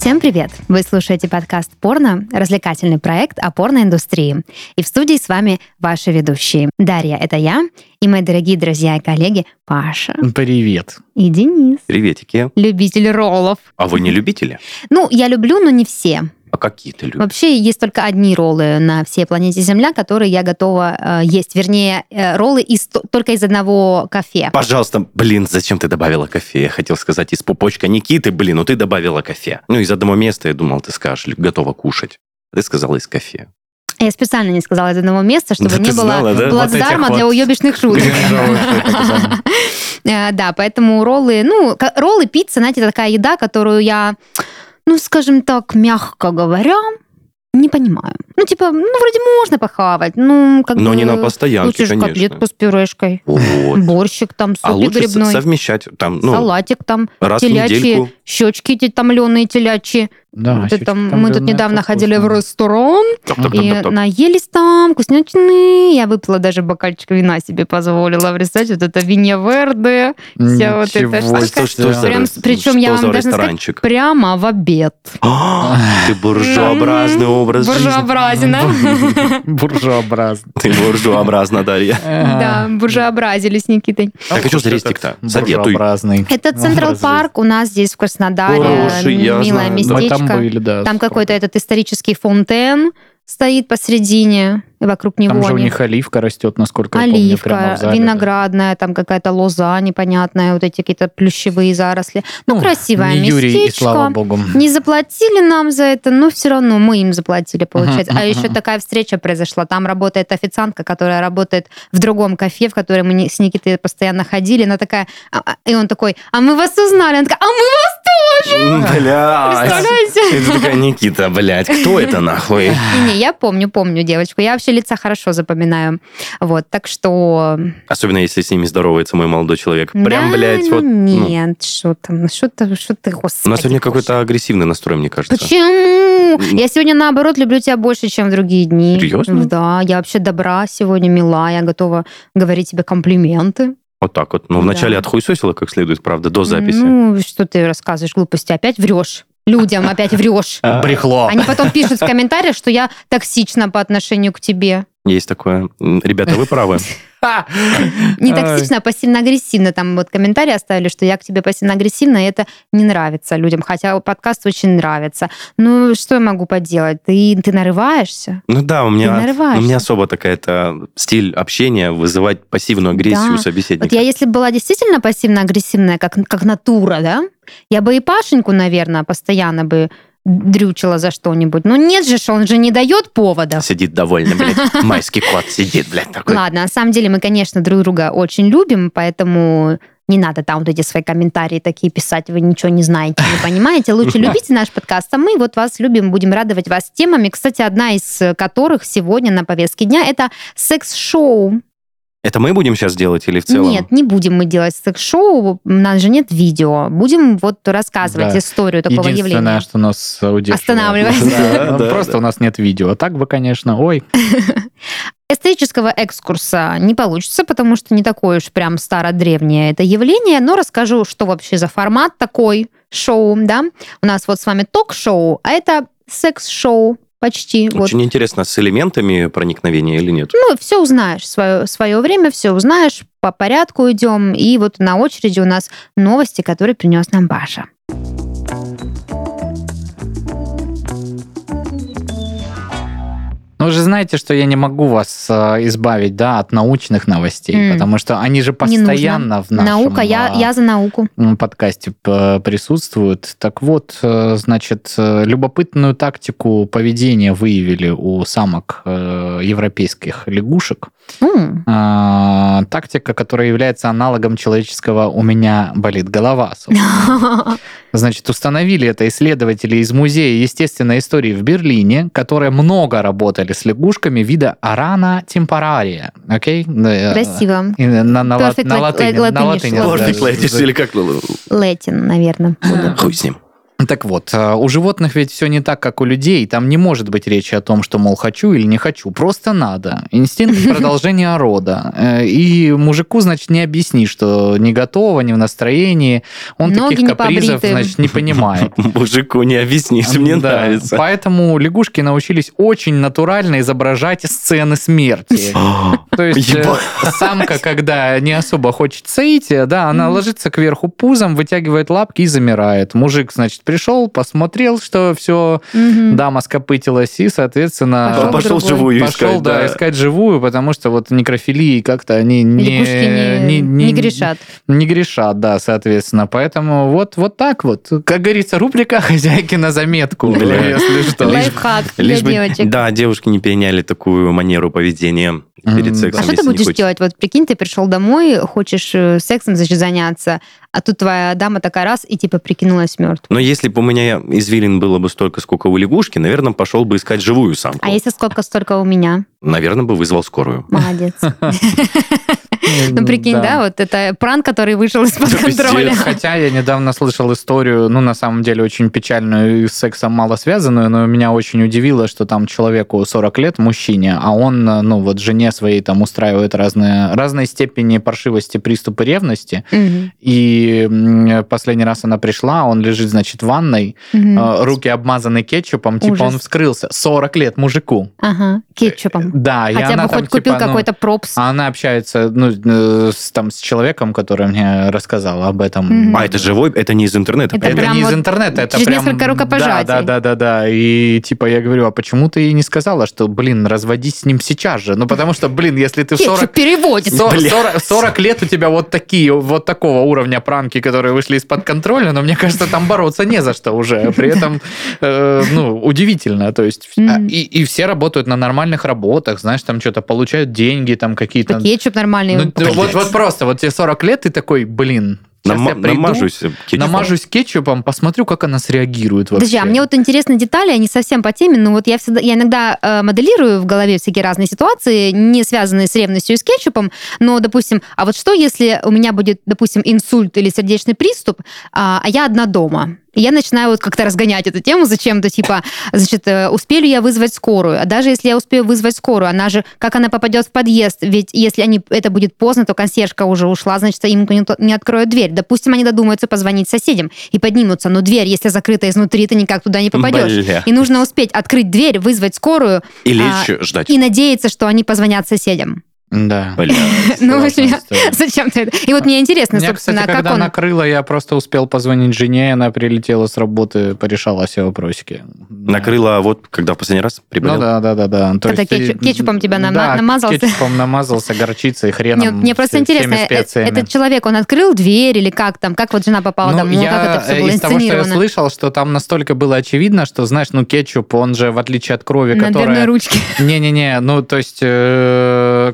Всем привет! Вы слушаете подкаст «Порно» — развлекательный проект о порноиндустрии. И в студии с вами ваши ведущие. Дарья — это я, и мои дорогие друзья и коллеги Паша Привет. и Денис. Приветики. Любитель роллов. А вы не любители? Ну, я люблю, но не все. А какие ты любишь? Вообще есть только одни роллы на всей планете Земля, которые я готова э, есть. Вернее, э, роллы из, только из одного кафе. Пожалуйста, блин, зачем ты добавила кофе? Я хотел сказать, из пупочка Никиты, блин, ну ты добавила кофе. Ну, из одного места, я думал, ты скажешь, готова кушать. Ты сказала из кофе. Я специально не сказала из одного места, чтобы Да не было знала, да? плацдарма Вот для вот уебищных шуток. Э, Да, поэтому роллы, ну, роллы, пицца, знаете, такая еда, которую я, ну, скажем так, мягко говоря, не понимаю. Ну, типа, ну, вроде можно похавать, ну, как Но бы... не на постоянке, Лучше конечно. котлетку с пюрешкой, Вот. борщик там, А суп лучше грибной, совмещать там, ну, салатик там, раз телячьи, щечки эти томленые телячьи. Да, Вот это мы тут недавно это ходили в вкусно. ресторан, и Топ-топ-топ-топ. наелись там, вкуснятины. Я выпила даже бокальчик вина себе позволила. Представьте, вот это винья верде. Вся вот эта А штука. что, что за, Прям- рес- причем что я вам за должна сказать? Прямо в обед. Ты буржуообразный образ жизни. Буржуобразина. Буржуообразно. Ты буржуообразна, Дарья. Да, буржуобразили с Никитой. Так, а что за рестик-то? Советуй. Это Централ Парк у нас здесь в Краснодаре. Милое знаю. Там местечко. были, да. Там какой-то этот исторический фонтен стоит посредине, и вокруг него Там же у них оливка растет, насколько я помню, прямо Оливка, в зале. виноградная, там какая-то лоза непонятная, вот эти какие-то плющевые заросли. Ну, Ну, красивое не Юрий, и местечко. слава богу. Не заплатили нам за это, но все равно мы им заплатили, получается. Мгм, А еще такая встреча произошла. Там работает официантка, которая работает в другом кафе, в которое мы с Никитой постоянно ходили. Она такая, а- а- и он такой, а мы вас узнали. Она такая, а мы вас Блядь. представляете? Это такая Никита, блядь, кто это нахуй? Не-не, я помню, помню девочку. Я вообще лица хорошо запоминаю. Вот, так что... Особенно, если с ними здоровается мой молодой человек. Прям, да, блядь, ну вот... ну. Нет, что там, что ты, что ты, господи. У нас сегодня какой-то агрессивный настрой, мне кажется. Почему? Я сегодня, наоборот, люблю тебя больше, чем в другие дни. Серьезно? Да, я вообще добра сегодня, мила, я готова говорить тебе комплименты. Вот так вот. Ну, вначале Да. отхуесосила как следует, правда, до записи. Ну, что ты рассказываешь глупости? Опять врешь. Людям опять врешь. Брехло. Они потом пишут в комментариях, что я токсична по отношению к тебе. Есть такое. Ребята, вы правы. Не токсично, а пассивно-агрессивно. Там вот комментарии оставили, что я к тебе пассивно-агрессивна, и это не нравится людям. Хотя подкаст очень нравится. Ну, что я могу поделать? Ты, ты нарываешься? Ну да, у меня, у меня особо такая-то стиль общения вызывать пассивную агрессию Да. у собеседника. Вот я, если бы была действительно пассивно-агрессивная, как, как натура, да, я бы и Пашеньку, наверное, постоянно бы дрючила за что-нибудь. Но нет же, он же не дает поводов. Сидит довольно, блядь. Майский кот сидит, блядь, такой. Ладно, на самом деле мы, конечно, друг друга очень любим, поэтому не надо там вот эти свои комментарии такие писать, вы ничего не знаете, не понимаете. Лучше любите наш подкаст, а мы вот вас любим, будем радовать вас темами. Кстати, одна из которых сегодня на повестке дня это секс-шоу. Это мы будем сейчас делать или в целом? Нет, не будем мы делать секс-шоу, у нас же нет видео. Будем вот рассказывать Да. историю такого Единственное, явления. что нас удерживает. Останавливает. Да, Да, да, Просто да. у нас нет видео. А так бы, конечно, ой. Эстетического экскурса не получится, потому что не такое уж прям старо-древнее это явление, но расскажу, что вообще за формат такой шоу, да. У нас вот с вами ток-шоу, а это секс-шоу почти. Вот. Очень интересно, с элементами проникновения или нет? Ну, все узнаешь, свое, свое время все узнаешь, по порядку идем. И вот на очереди у нас новости, которые принес нам Баша. Ну, вы же знаете, что я не могу вас э, избавить, да, от научных новостей, М. потому что они же постоянно в нашем Наука, я, а, я за науку. подкасте присутствуют. Так вот, э, значит, э, любопытную тактику поведения выявили у самок э, европейских лягушек. М, А, Тактика, которая является аналогом человеческого «у меня болит голова». Значит, установили это исследователи из Музея естественной истории в Берлине, которые много работали с лягушками вида арана темпорария. Окей? Э, Красиво. и На, на, Perfect на лат- латыни. на латыни, Perfect ladies за- или как? Летин, наверное. Хуй с ним. Так вот, э, у животных ведь все не так, как у людей. Там не может быть речи о том, что, мол, хочу или не хочу. Просто надо. Инстинкт продолжения рода. Э, И мужику, значит, не объясни, что не готова, не в настроении. Он Ноги таких капризов, побриты. значит, не понимает. Мужику не объяснишь, мне Да. нравится. Поэтому лягушки научились очень натурально изображать сцены смерти. То есть э, самка, когда не особо хочет соития, да, она ложится кверху пузом, вытягивает лапки и замирает. Мужик, значит, пришел, посмотрел, что все, Мгм. дама скопытилась, и, соответственно, Пошел Пошел живую пошел, искать, да, да. искать живую, потому что вот некрофилии как-то они не, Лягушки не, не грешат. не грешат, да, соответственно. Поэтому вот, вот так вот. Как говорится, рубрика «Хозяйки на заметку», Бля. если что. Лайфхак для Лишь бы, девочек. да, девушки не переняли такую манеру поведения перед сексом. А что ты не будешь хочешь. делать? Вот прикинь, ты пришел домой, хочешь э, сексом значит, заняться, а тут твоя дама такая раз и типа прикинулась мертвой. Но если бы у меня извилин было бы столько, сколько у лягушки, наверное, пошел бы искать живую самку. А если сколько столько у меня? Наверное, бы вызвал скорую. Молодец. Ну, прикинь, да, вот это пранк, который вышел из-под Да контроля. Хотя я недавно слышал историю, ну, на самом деле, очень печальную и с сексом мало связанную, но меня очень удивило, что там человеку 40 лет, мужчине, а он, ну, вот жене своей там устраивает разные, разные степени паршивости, приступы ревности. И последний раз она пришла, он лежит, значит, в ванной, э, руки обмазаны кетчупом, типа он вскрылся. 40 лет мужику. Ага, кетчупом. Да, и Хотя бы там, хоть купил типа, ну, какой-то пропс. а она общается ну, э, с, там, с человеком, который мне рассказал об этом. Мгм. А, это живой, это не из интернета. Это Это, не из вот интернета, это через прям... несколько рукопожатий. Да, да, да, да, да. И типа я говорю, а почему ты ей не сказала, что, блин, разводись с ним сейчас же? Ну, потому что, блин, если ты в 40... Кетчуп переводится. Со- Бля. 40, 40 лет у тебя вот такие, вот такого уровня пранки, которые вышли из-под контроля, но мне кажется, там бороться не за что уже. При этом, э, ну, удивительно. То есть, а, и, и все работают на нормальных работах, знаешь, там что-то получают деньги, там какие-то... Да кетчуп нормальный. Ну, Блядь. вот, вот просто, вот тебе 40 лет, ты такой, блин, сейчас Нама- я приду, намажусь кетчупом. намажусь кетчупом, посмотрю, как она среагирует вообще. Подожди, а мне вот интересны детали, они совсем по теме, но вот я всегда, я иногда э, моделирую в голове всякие разные ситуации, не связанные с ревностью и с кетчупом, но, допустим, а вот что, если у меня будет, допустим, инсульт или сердечный приступ, а, а я одна дома? И я начинаю вот как-то разгонять эту тему зачем-то, типа, значит, э, успею ли я вызвать скорую? А даже если я успею вызвать скорую, она же, как она попадет в подъезд? Ведь если они, это будет поздно, то консьержка уже ушла, значит, им никто не откроет дверь. Допустим, они додумаются позвонить соседям и поднимутся, но дверь, если закрыта изнутри, ты никак туда не попадешь. Бля. И нужно успеть открыть дверь, вызвать скорую И лечь, а, ждать. и надеяться, что они позвонят соседям. Да. Бля. Ну, в общем, зачем ты это? И вот мне интересно, Меня, собственно, кстати, как когда он... накрыло, я просто успел позвонить жене, она прилетела с работы, порешала все вопросики. Да. Накрыла вот, когда в последний раз приболел. Ну да, да, да, да. То Когда есть ты- кетчуп- кетчупом тебя нам- да, намазался? кетчупом намазался, горчицей, хреном. Мне, мне просто все- интересно, всеми э- этот человек, он открыл дверь или как там? Как вот жена попала Ну, домой? Ну, я как это все было из того, что я слышал, что там настолько было очевидно, что, знаешь, ну, кетчуп, он же, в отличие от крови, На дверной которая... ручке. Не-не-не, ну, то есть э,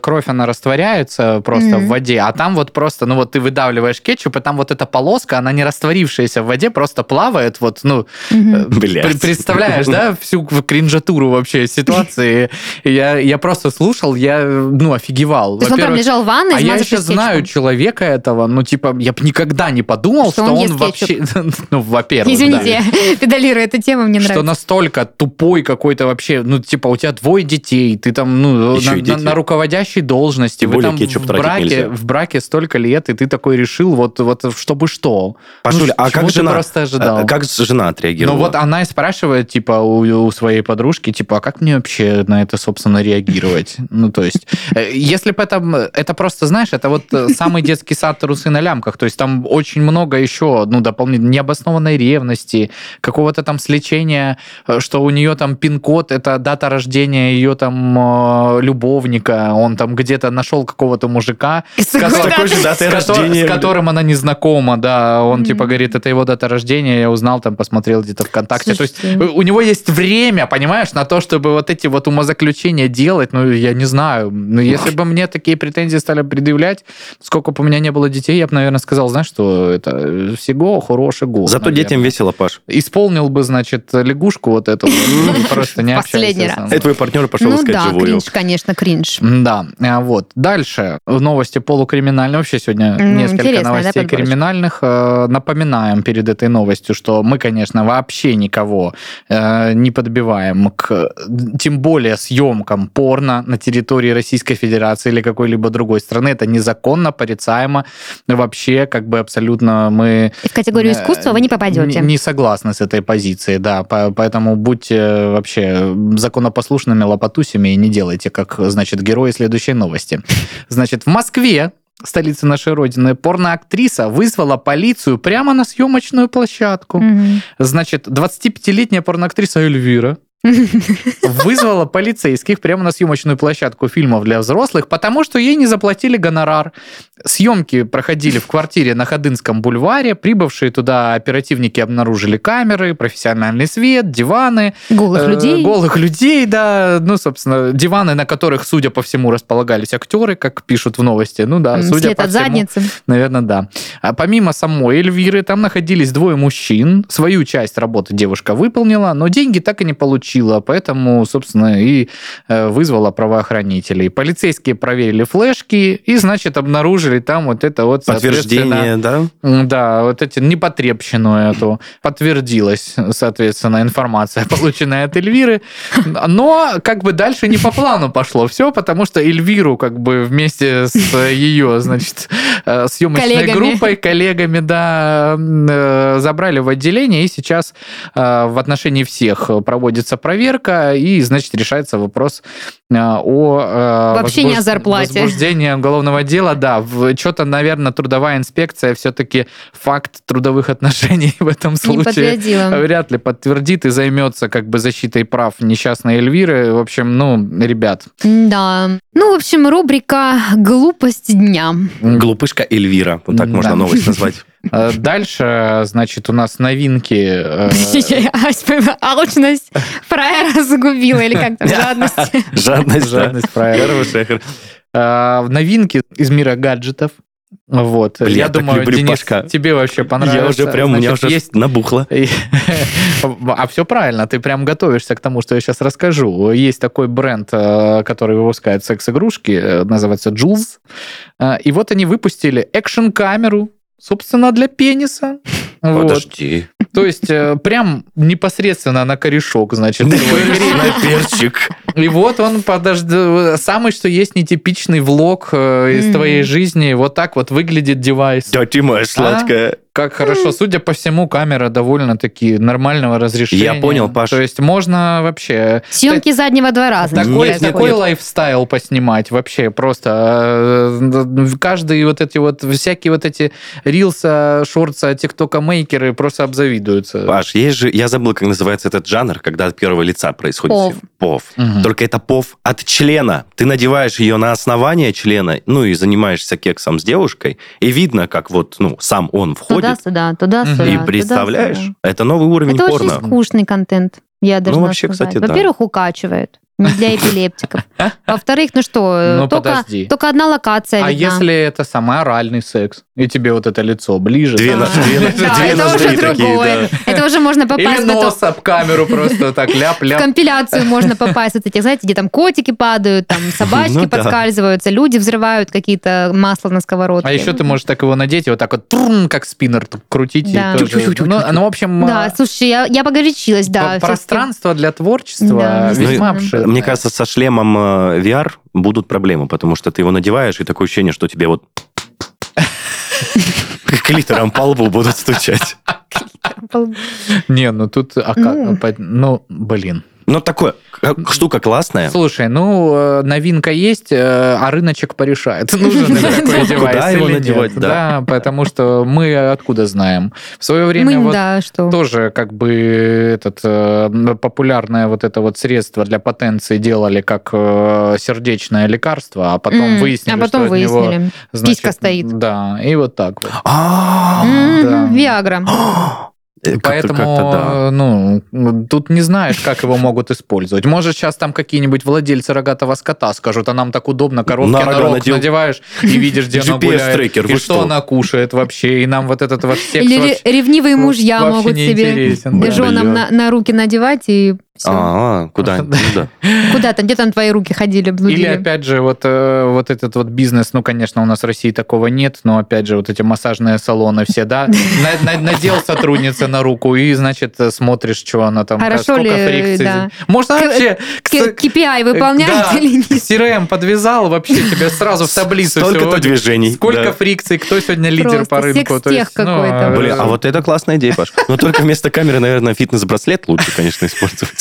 кровь, она растворяется просто Мгм. в воде, а там вот просто, ну, вот ты выдавливаешь кетчуп, и там вот эта полоска, она не растворившаяся в воде, просто плавает, вот, ну. Пр- Представляешь, да, всю кринжатуру вообще ситуации. Я, я просто слушал, я, ну, офигевал. То есть он прям лежал в ванной, а я еще знаю человека этого, ну, типа, я бы никогда не подумал, Что что, он он, вообще, ну, во-первых, Извините, да. педалирую эту тему, мне Что нравится. настолько тупой какой-то вообще, ну, типа, у тебя двое детей, ты там, ну, на, на- на руководящей должности, Тем вы там в браке, в браке столько лет, и ты такой решил, вот, вот чтобы что? Пашуль, Ну, а как жена? просто ожидал? А Как жена отреагировала? Ну вот она и спрашивает, типа, у, у своей подружки, типа, а как мне вообще на это, собственно, реагировать? Ну, то есть, э, если бы это, это просто, знаешь, это вот э, самый детский сад трусы на лямках, то есть там очень много еще, ну, дополнительно, необоснованной ревности, какого-то там сличения, э, что у нее там пин-код, это дата рождения ее там э, любовника, он там где-то нашел какого-то мужика, С с такой же датой. с, рождения. с которым она не знакома, да, он типа говорит, это его дата рождения, я узнал, там посмотрел где-то ВКонтакте. То есть Слушайте. у него есть время, понимаешь, на то, чтобы вот эти вот умозаключения делать, ну, я не знаю. Ну, если бы мне такие претензии стали предъявлять, сколько бы у меня не было детей, я бы, наверное, сказал, знаешь, что это всего хороший год. Зато наверное. детям весело, Паш. Исполнил бы, значит, лягушку вот эту, ну, просто не Последний раз. И твой партнер пошел Ну искать да, живую. кринж, конечно, кринж. мной. Да. Вот. Дальше. Новости полукриминальные. Вообще сегодня М, несколько да, новостей подборочка? криминальных. Э, Напоминаем перед этой новостью, что мы, конечно, вообще никого э, не подбиваем к тем более съемкам порно на территории Российской Федерации или какой-либо другой страны. Это незаконно, порицаемо. Вообще, как бы абсолютно мы И в категорию Э, искусства вы не попадете. Не, согласны с этой позицией, да. По- поэтому будьте вообще законопослушными лопатусями и не делайте, как, значит, герои следующей новости. Значит, в Москве столице нашей родины, порноактриса вызвала полицию прямо на съемочную площадку. Мгм. Значит, 25-летняя порноактриса Эльвира вызвала полицейских прямо на съемочную площадку фильмов для взрослых, потому что ей не заплатили гонорар. Съемки проходили в квартире на Ходынском бульваре. Прибывшие туда оперативники обнаружили камеры, профессиональный свет, диваны. Голых э, людей. Голых людей, да. Ну, собственно, диваны, на которых, судя по всему, располагались актеры, как пишут в новости. Ну да, М, судя Свет по от всему. задницы. Наверное, да. А помимо самой Эльвиры, там находились двое мужчин. Свою часть работы девушка выполнила, но деньги так и не получила, поэтому, собственно, и э, вызвала правоохранителей. Полицейские проверили флешки и, значит, обнаружили там вот это вот, Подтверждение, да? Да, вот эти непотребщину эту подтвердилась, соответственно, информация, полученная от Эльвиры. Но как бы дальше не по плану пошло все, потому что Эльвиру как бы вместе с ее, значит, э, съемочной Коллегами. группой, коллегами, да, э, забрали в отделение, и сейчас в отношении всех проводится проверка, и, значит, решается вопрос э, о... э, Вообще не о зарплате. Возбуждении уголовного дела, да. Что-то, наверное, трудовая инспекция все-таки факт трудовых отношений в этом Не случае подтвердила. вряд ли подтвердит и займется как бы защитой прав несчастной Эльвиры. В общем, ну, ребят, Да. Ну, в общем, рубрика «Глупость дня». Глупышка Эльвира. Вот так Да. можно новость назвать. Э, Дальше, значит, у нас новинки. э, Алчность фраера загубила, или как там, жадность. Жадность. Жадность фраера. Э, Новинки из мира гаджетов. Вот. Бля, Я думаю, люблю Денис, Пашка. тебе вообще понравится. Я уже прям, у меня Значит, уже есть набухло. А все правильно, ты прям готовишься к тому, что я сейчас расскажу. Есть такой бренд, который выпускает секс-игрушки, называется Jules. И вот они выпустили экшн-камеру, собственно, для пениса. Вот. Подожди. То есть э, прям непосредственно на корешок, значит. На перчик. И вот он, подожди, самый что есть нетипичный влог э, из твоей жизни. Вот так вот выглядит девайс. Да ты моя сладкая. Как хорошо. Судя по всему, камера довольно-таки нормального разрешения. Я понял, Паш. То есть можно вообще... Съемки заднего двора, Такой, Нет, такой нет. лайфстайл поснимать вообще просто. э, Каждый вот эти вот, всякие вот эти рилса, шорца, тиктока мейкеры просто обзавидуются. Паш, есть же, я забыл, как называется этот жанр, когда от первого лица происходит. Пов. Пов. Мгм. Только это пов от члена. Ты надеваешь ее на основание члена, ну и занимаешься кексом с девушкой, и видно, как вот, ну, сам он входит, Туда-сюда, туда-сюда. И туда-сюда. представляешь, это новый уровень Это порно. очень скучный контент, я должна вообще, сказать. кстати, да. Во-первых, укачивает. Не для эпилептиков. Во-вторых, ну что, Ну, только, подожди. только одна локация А видна. если это самый оральный секс, и тебе вот это лицо ближе? Две Да, две это уже такие, да. Это уже можно Или попасть в эту нос об камеру просто так в ляп-ляп. компиляцию можно попасть. Вот эти, знаете, где там котики падают, там собачки Ну да. подскальзываются, люди взрывают какие-то масла на сковородке. А еще ты можешь так его надеть и вот так вот трум, как спиннер крутить. и Да. тоже- Ну, ну, в общем, Да, а, слушай, я, я погорячилась, да. пространство для творчества Да, весьма действительно. обширное. Мне кажется, со шлемом э, VR будут проблемы, потому что ты его надеваешь, и такое ощущение, что тебе вот клитором по лбу будут стучать. Не, ну тут... а как? Ну. Ну, блин. Ну, такое, как- штука классная. Слушай, ну, э, новинка есть, э, а рыночек порешает. Нужен ли такой девайс Куда его или нет. надевать, да. Да, потому что мы откуда знаем. В свое время вот тоже как бы этот э, популярное вот это вот средство для потенции делали как э, сердечное лекарство, а потом выяснили, А потом выяснили. Писька стоит. Да, и вот так вот. А. Виагра. э, Поэтому, да. ну, тут не знаешь, как его могут использовать. Может, сейчас там какие-нибудь владельцы рогатого скота скажут, а нам так удобно, коровки На на, рог надел. надеваешь и видишь, где она гуляет, и что что? она кушает вообще, и нам вот этот вот секс Или вообще- ре- ревнивые мужья могут себе интересен, да. женам на, на руки надевать и. А, куда? Да. Куда там, где там твои руки ходили, блудили? Или опять же вот э, вот этот вот бизнес, ну конечно у нас в России такого нет, но опять же вот эти массажные салоны все, да, На- на- надел сотрудница на руку и значит э, смотришь, что она там, Хорошо сколько фрикций. да. К- вообще KPI выполняет Да. или нет? CRM подвязал вообще тебе сразу в таблицу Столько-то всё. движений. Сколько фрикций, кто сегодня лидер по рынку. то есть, ну, какой-то. э, Блин, а вот это классная идея, Паш. Но только вместо камеры, наверное, фитнес-браслет лучше, конечно, использовать.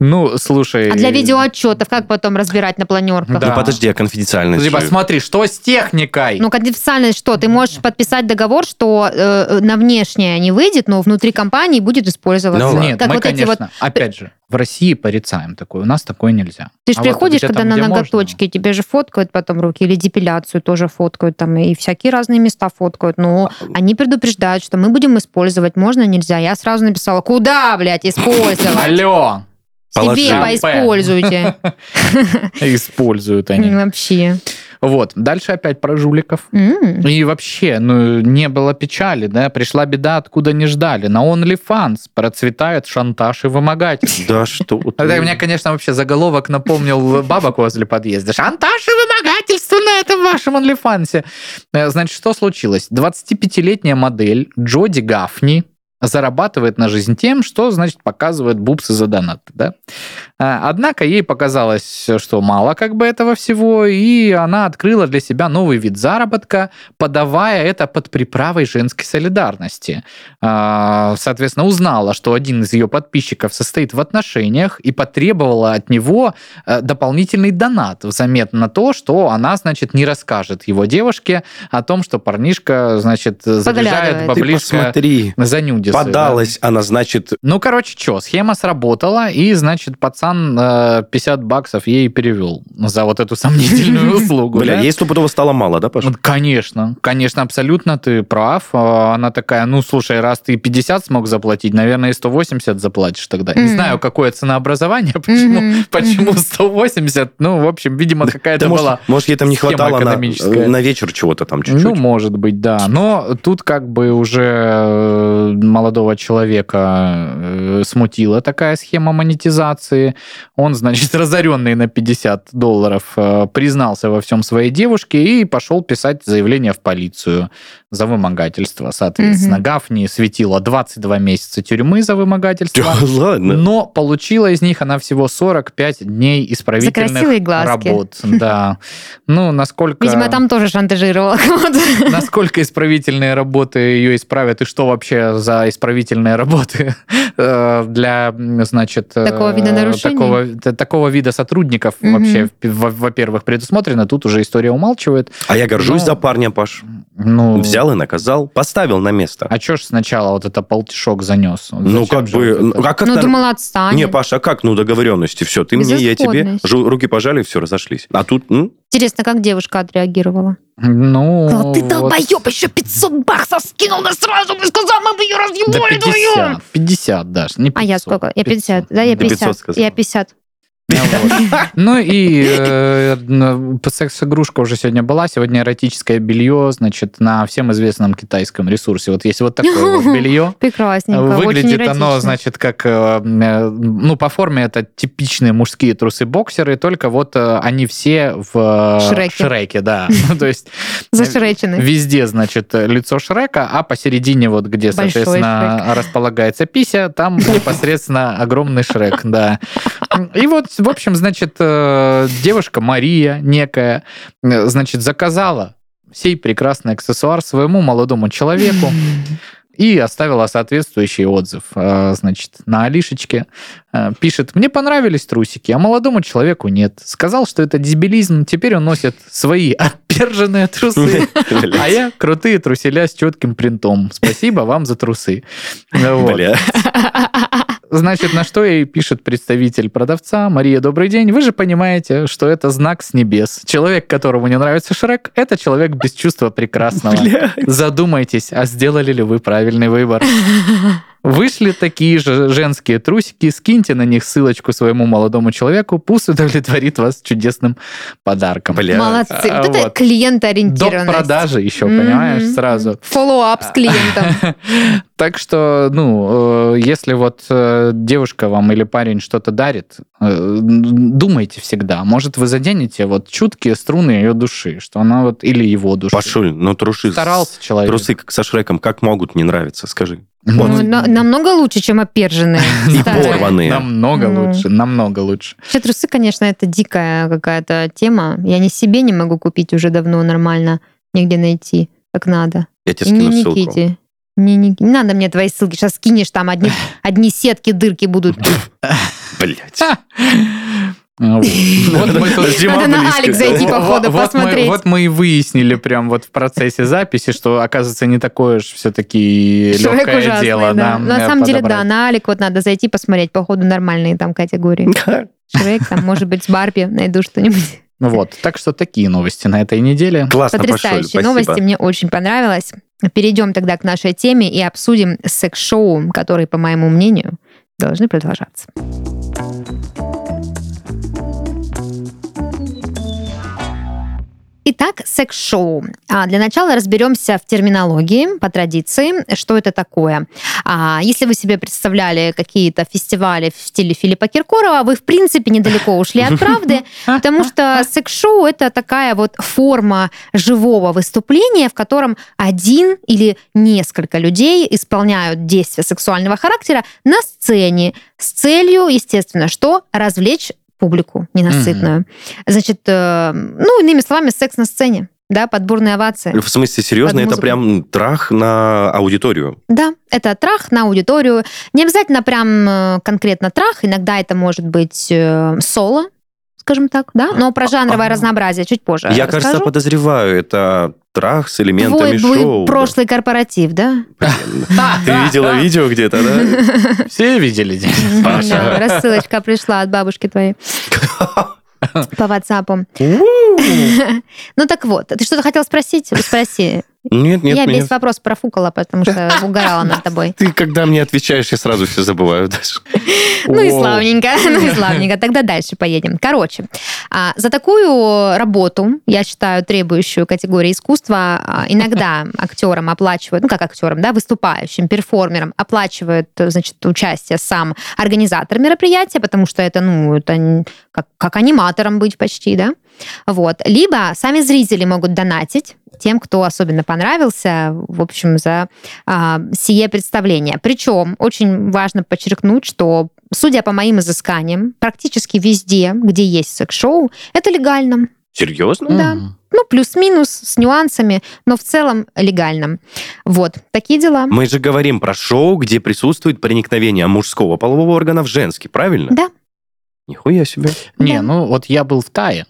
Ну, слушай... А для видеоотчетов как потом разбирать на планерках? Да. Ну подожди, а конфиденциальность? Либо смотри, что с техникой? Ну, конфиденциальность что? Ты можешь подписать договор, что э, на внешнее не выйдет, но внутри компании будет использоваться. Ну, Нет, как мы, вот эти конечно, вот... опять же, в России порицаем такое, у нас такое нельзя. Ты же А вот приходишь, где когда там, на где можно? ноготочки, тебе же фоткают потом руки, или депиляцию тоже фоткают, там, и всякие разные места фоткают. Но они предупреждают, что мы будем использовать, можно, нельзя. Я сразу написала, куда, блядь, использовать? Алло! Положи. Себе поиспользуйте. Используют они. Вообще. Вот, дальше опять про жуликов. М. И вообще, ну, не было печали, да, пришла беда, откуда не ждали. На OnlyFans процветает шантаж и вымогательство. Да что ты. Это меня, конечно, вообще заголовок напомнил бабок возле подъезда. Шантаж и вымогательство на этом вашем OnlyFans. Э, Значит, что случилось? 25-летняя модель Джоди Гафни зарабатывает на жизнь тем, что, значит, показывает бубсы за донат, да? А, Однако ей показалось, что мало как бы этого всего, и она открыла для себя новый вид заработка, подавая это под приправой женской солидарности. А, Соответственно, узнала, что один из ее подписчиков состоит в отношениях и потребовала от него э, дополнительный донат взамен на то, что она, значит, не расскажет его девушке о том, что парнишка, значит, заряжает баблишко за нюдисы. да. Подалась она, значит, Ну, короче, что, схема сработала, и, значит, пацан э, 50 баксов ей перевел за вот эту сомнительную услугу. бля, ей стопудово стало мало, да, Паш? Вот, Конечно, конечно, абсолютно ты прав. А, Она такая, ну, слушай, раз ты 50 смог заплатить, наверное, и 180 заплатишь тогда. Не знаю, какое ценообразование, почему, почему мгм. 180. Ну, в общем, видимо, какая-то была может, ей там не хватало на, экономическая. на вечер чего-то там чуть-чуть. Ну, может быть, да. Но тут как бы уже э, молодого человека э, смутила такая схема монетизации. Он, значит, разоренный на 50 долларов, э, признался во всем своей девушке и пошел писать заявление в полицию за вымогательство. Соответственно, Мгм. Гафни светила 22 месяца тюрьмы за вымогательство. Да ладно. Но получила из них она всего 45 дней исправительных работ. Да. Ну, насколько... Видимо, там тоже шантажировала кого-то. Насколько исправительные работы ее исправят, и что вообще за исправительные работы э, для, значит... э, Такого вида нарушений? Такого, вида сотрудников вообще, во- во-первых, предусмотрено. Тут уже история умалчивает. А я горжусь Ну, за парня, Паш. Ну, Взял и наказал, поставил на место. А чё ж сначала вот это полтишок занес? ну, Зачем как бы... вот ну, а как Ну, думала, отстанет. Не, Паша, а как? Ну, договоренности, все. Ты мне, я тебе. Руки пожали, все, разошлись. А тут, ну, Интересно, как девушка отреагировала? Ну, Сказала, ты вот- долбоеб, еще 500 баксов скинул на сразу, и сказал, мы бы ее Да разъебали 50, 50 даже, не 500. А я сколько? Я 50. Да, я Ты 500 50. сказала. Я 50. Ну. Ну и э, секс-игрушка уже сегодня была. Сегодня эротическое белье, значит, на всем известном китайском ресурсе. Вот есть вот такое вот белье. Прекрасненько, Выглядит оно, значит, как, э, ну, по форме это типичные мужские трусы-боксеры, только вот э, они все в Шреке. Да. Ну, То есть Зашречены. Везде, значит, лицо Шрека, а посередине, вот где, соответственно, располагается пися, там непосредственно огромный Шрек, да. И вот, в общем, значит, э, девушка Мария некая, э, значит, заказала сей прекрасный аксессуар своему молодому человеку и оставила соответствующий отзыв. Э, Значит, на Алишечке э, пишет, мне понравились трусики, а молодому человеку нет. Сказал, что это дебилизм, теперь он носит свои отперженные трусы. А я крутые труселя с четким принтом. Спасибо вам за трусы. Значит, на что ей пишет представитель продавца. Мария, добрый день. Вы же понимаете, что это знак с небес. Человек, которому не нравится Шрек, это человек без чувства прекрасного. Задумайтесь, а сделали ли вы правильный выбор? Вышли такие же женские трусики, скиньте на них ссылочку своему молодому человеку, пусть удовлетворит вас чудесным подарком. Бля. Молодцы. А, Вот это вот. клиентоориентированность. До продажи еще, Мгм. понимаешь, сразу. Фоллоуап с клиентом. Так что, ну, э, если вот э, девушка вам или парень что-то дарит, э, думайте всегда. Может, вы заденете вот чуткие струны ее души, что она вот, или его души. Пашуль, ну труши... Старался человек. Трусы как со Шреком как могут не нравиться, скажи. Вот. Ну, на- намного лучше, чем оперженные. И порванные. Намного Ну. лучше, намного лучше. Вообще трусы, конечно, это дикая какая-то тема. Я не себе не могу купить уже давно нормально, нигде найти, как надо. Я тебе не скину ссылку. Никите. Не, не, не надо мне твои ссылки. Сейчас скинешь, там одни, одни сетки, дырки будут. Блять. Надо на. Алекс зайти, походу, посмотреть. Вот мы и выяснили прям вот в процессе записи, что, оказывается, не такое уж все-таки легкое дело. На э, самом деле, да, на Алик вот надо зайти посмотреть, походу, нормальные там категории. Шрек, там, может быть, с Барби найду что-нибудь. Вот, так что такие новости на этой неделе. Классно, Потрясающие спасибо. новости, мне очень понравилось. Перейдем тогда к нашей теме и обсудим секс-шоу, которые, по моему мнению, должны продолжаться. Итак, секс-шоу. А, Для начала разберемся в терминологии по традиции, что это такое. А, Если вы себе представляли какие-то фестивали в стиле Филиппа Киркорова, вы, в принципе, недалеко ушли от правды, потому что секс-шоу — это такая вот форма живого выступления, в котором один или несколько людей исполняют действия сексуального характера на сцене с целью, естественно, что? Развлечь публику ненасытную. Значит, э, ну, иными словами, секс на сцене, да, подборные овации. В смысле, серьезно, это прям трах на аудиторию. Да, это трах на аудиторию. Не обязательно прям э, конкретно трах, иногда это может быть э, соло, скажем так, да, но про жанровое А. разнообразие чуть позже Я, кажется, расскажу. подозреваю, это трах с элементами Твой шоу. прошлый корпоратив, да? Ты видела видео где-то, да? Все видели? Рассылочка пришла от бабушки твоей по WhatsApp. Ну так вот, ты что-то хотел спросить? Спроси. Нет, нет, Я меня- весь вопрос профукала, потому что угорала над тобой. Ты когда мне отвечаешь, я сразу все забываю даже. Ну и славненько, ну и славненько. Тогда дальше поедем. Короче, а, за такую работу, я считаю, требующую категории искусства, а, иногда актерам оплачивают, ну как актерам, да, выступающим, перформерам, оплачивают, значит, участие сам организатор мероприятия, потому что это, ну, это как, как аниматором быть почти, да. Вот. Либо сами зрители могут донатить тем, кто особенно понравился, в общем, за а, сие представление. Причем очень важно подчеркнуть, что, судя по моим изысканиям, практически везде, где есть секс-шоу, это легально. Серьезно? Да. Ну, плюс-минус, с нюансами, но в целом легально. Вот, такие дела. Мы же говорим про шоу, где присутствует проникновение мужского полового органа в женский, правильно? Да. Нихуя себе. Не, Да. ну вот я был в Тае,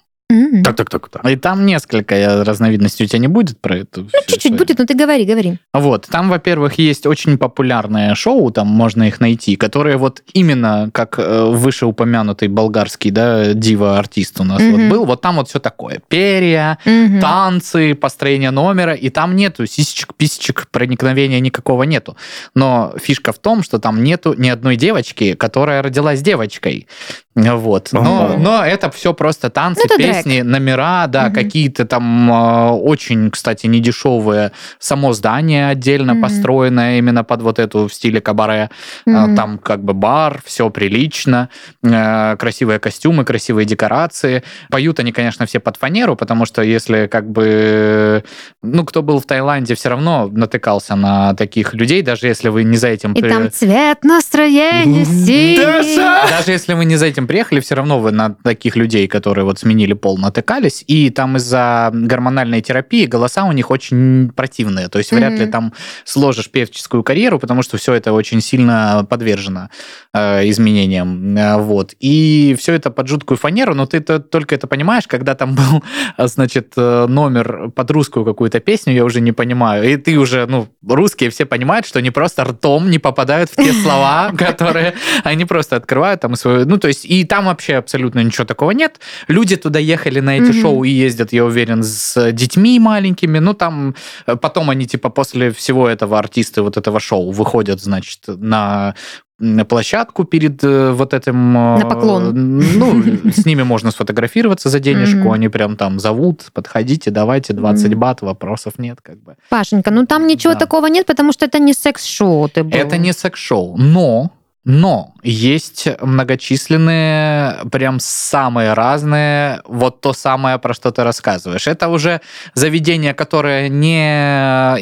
Так, так, так, так. и там несколько разновидностей у тебя не будет про это? Ну, чуть-чуть будет, но ты говори, говори. Вот, там, во-первых, есть очень популярное шоу, там можно их найти, которые вот именно как э, вышеупомянутый болгарский, да, дива-артист у нас вот Мгм. был, вот там вот все такое, перья, Мгм. танцы, построение номера, и там нету сисечек, писечек, проникновения никакого нету. Но фишка в том, что там нету ни одной девочки, которая родилась девочкой. Вот. Но, но это все просто танцы, Ну, песни, номера, да, Мгм. какие-то там э, очень, кстати, недешевые. Само здание отдельно Мгм. построенное именно под вот эту в стиле кабаре. Мгм. Там как бы бар, все прилично, э, красивые костюмы, красивые декорации. Поют они, конечно, все под фанеру, потому что если как бы... Ну, кто был в Таиланде, все равно натыкался на таких людей, даже если вы не за этим... И при- там цвет настроения синий. Даже если вы не за этим приехали, все равно вы на таких людей, которые вот сменили пол, натыкались. И там из-за гормональной терапии голоса у них очень противные. То есть вряд ли там сложишь певческую карьеру, потому что все это очень сильно подвержено э, изменениям. Э, вот. И все это под жуткую фанеру, но ты -то только это понимаешь, когда там был, значит, э, номер под русскую какую-то песню, я уже не понимаю. И ты уже, ну, русские все понимают, что они просто ртом не попадают в те слова, которые они просто открывают там свою... Ну, то есть и там вообще абсолютно ничего такого нет. Люди туда ехали на эти Мгм. шоу и ездят, я уверен, с детьми маленькими. Ну, там э, потом они, типа, после всего этого артисты вот этого шоу выходят, значит, на площадку перед э, вот этим... э, На поклон. Ну, с ними можно сфотографироваться за денежку, они прям там зовут, подходите, давайте 20 Мгм. бат, вопросов нет, как бы. Пашенька, ну там ничего такого нет, потому что это не секс-шоу ты был. Это не секс-шоу, но но есть многочисленные, прям самые разные, вот то самое, про что ты рассказываешь. Это уже заведения, которые не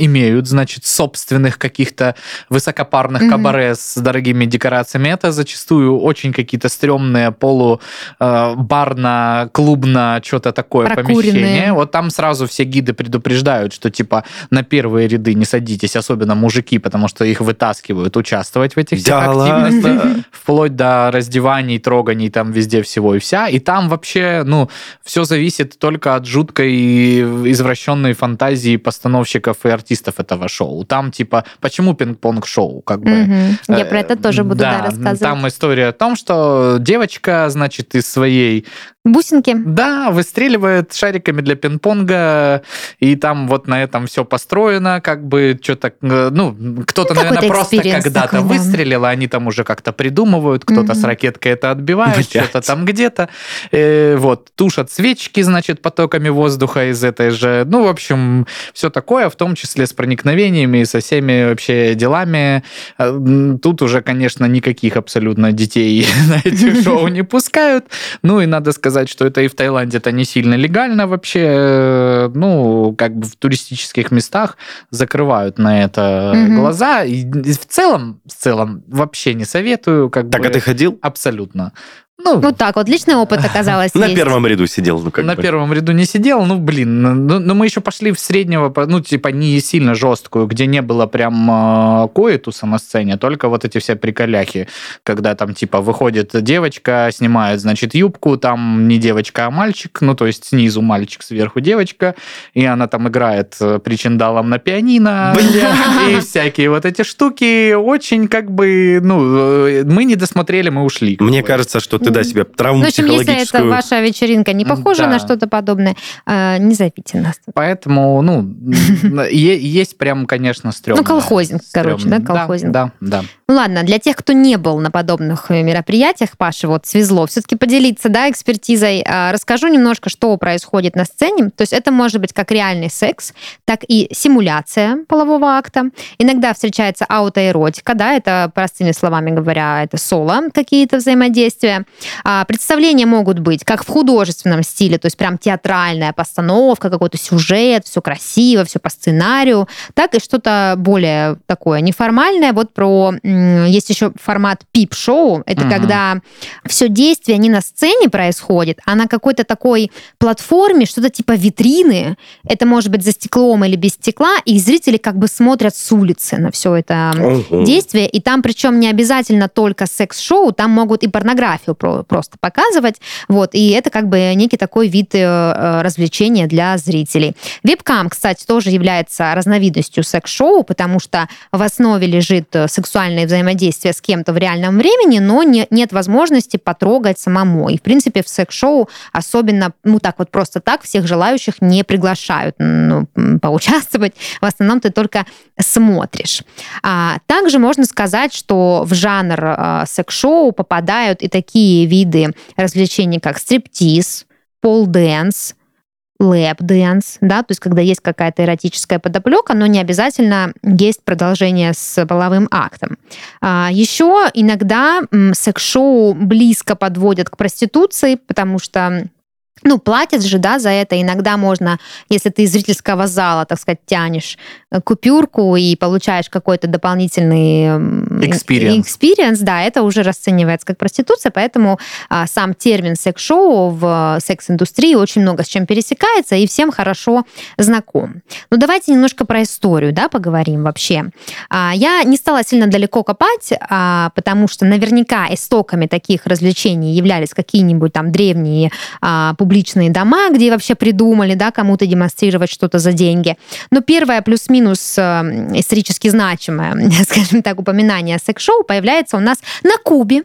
имеют, значит, собственных каких-то высокопарных Мгм. кабаре с дорогими декорациями. Это зачастую очень какие-то стрёмные полу э, барно, клубно, что-то такое Прокуренные. помещение. Вот там сразу все гиды предупреждают, что типа на первые ряды не садитесь, особенно мужики, потому что их вытаскивают участвовать в этих всех Да активностях ладно. вплоть до раздеваний, троганий там везде всего и вся. И там вообще, ну, все зависит только от жуткой извращенной фантазии постановщиков и артистов этого шоу. Там типа, почему пинг-понг шоу, как бы. Я про Э, это тоже буду да, рассказывать. Там история о том, что девочка, значит, из своей Бусинки. да, выстреливает шариками для пинг-понга, и там вот на этом все построено, как бы что-то, э, ну, кто-то, Ну, наверное, просто когда-то такой, да. выстрелил, а они там уже как-то придумывают, кто-то Мгм. с ракеткой это отбивает, Блядь. что-то там где-то. Э, вот, тушат свечки, значит, потоками воздуха из этой же, ну, в общем, все такое, в том числе с проникновениями и со всеми вообще делами. М, Тут уже, конечно, никаких абсолютно детей на эти шоу не пускают. Ну и надо сказать, что это и в Таиланде это не сильно легально вообще. Э, Ну, как бы в туристических местах закрывают на это Мгм. глаза. И в целом, в целом вообще не советую. Как Так, бы, а ты ходил? Абсолютно. Ну, Вот так вот, личный опыт оказалось На есть. первом ряду сидел, ну как на бы. первом ряду не сидел, ну, блин, ну, ну, мы еще пошли в среднего, ну, типа, не сильно жесткую, где не было прям э, коитуса на сцене, только вот эти все приколяхи, когда там, типа, выходит девочка, снимает, значит, юбку, там не девочка, а мальчик, ну, то есть снизу мальчик, сверху девочка, и она там играет э, причиндалом на пианино, Бля. и всякие вот эти штуки, очень, как бы, ну, э, мы не досмотрели, мы ушли. Мне кажется, что ты, да, себе травму Ну, в общем, если это ваша вечеринка не похожа Да. на что-то подобное, э, не зовите нас. Поэтому, ну, есть прям, конечно, стрёмно. Ну, колхозинг, короче, да, колхозинг. Да, да. Ну ладно, для тех, кто не был на подобных э, мероприятиях, Паша, вот свезло, все-таки поделиться, да, экспертизой. А, Расскажу немножко, что происходит на сцене. То есть это может быть как реальный секс, так и симуляция полового акта. Иногда встречается аутоэротика, да, это простыми словами говоря, это соло, какие-то взаимодействия. А, Представления могут быть как в художественном стиле, то есть прям театральная постановка, какой-то сюжет, все красиво, все по сценарию, так и что-то более такое неформальное. Вот про есть еще формат пип-шоу. Это Мгм. когда все действие не на сцене происходит, а на какой-то такой платформе, что-то типа витрины. Это может быть за стеклом или без стекла, и зрители как бы смотрят с улицы на все это Ого. действие, и там причем не обязательно только секс-шоу, там могут и порнографию просто показывать, вот, и это как бы некий такой вид э, э, развлечения для зрителей. Вебкам, кстати, тоже является разновидностью секс-шоу, потому что в основе лежит э, сексуальное взаимодействие с кем-то в реальном времени, но не- нет возможности потрогать самому. И, в принципе, в секс-шоу особенно, ну, так вот просто так всех желающих не приглашают ну, поучаствовать. В основном ты только смотришь. А, также можно сказать, что в жанр а, секс-шоу попадают и такие виды развлечений, как стриптиз, pole dance, lap dance, да, то есть когда есть какая-то эротическая подоплека, но не обязательно есть продолжение с половым актом. А, еще иногда секс-шоу близко подводят к проституции, потому что ну, платят же, да, за это. Иногда можно, если ты из зрительского зала, так сказать, тянешь э, купюрку и получаешь какой-то дополнительный experience. да, это уже расценивается как проституция, поэтому а, сам термин секс-шоу в э, секс-индустрии очень много с чем пересекается и всем хорошо знаком. Ну, давайте немножко про историю, да, поговорим вообще. А, я не стала сильно далеко копать, а, потому что наверняка истоками таких развлечений являлись какие-нибудь там древние а, публичные дома, где вообще придумали, да, кому-то демонстрировать что-то за деньги. Но первое плюс-минус э, исторически значимое, скажем так, упоминание секс-шоу появляется у нас на Кубе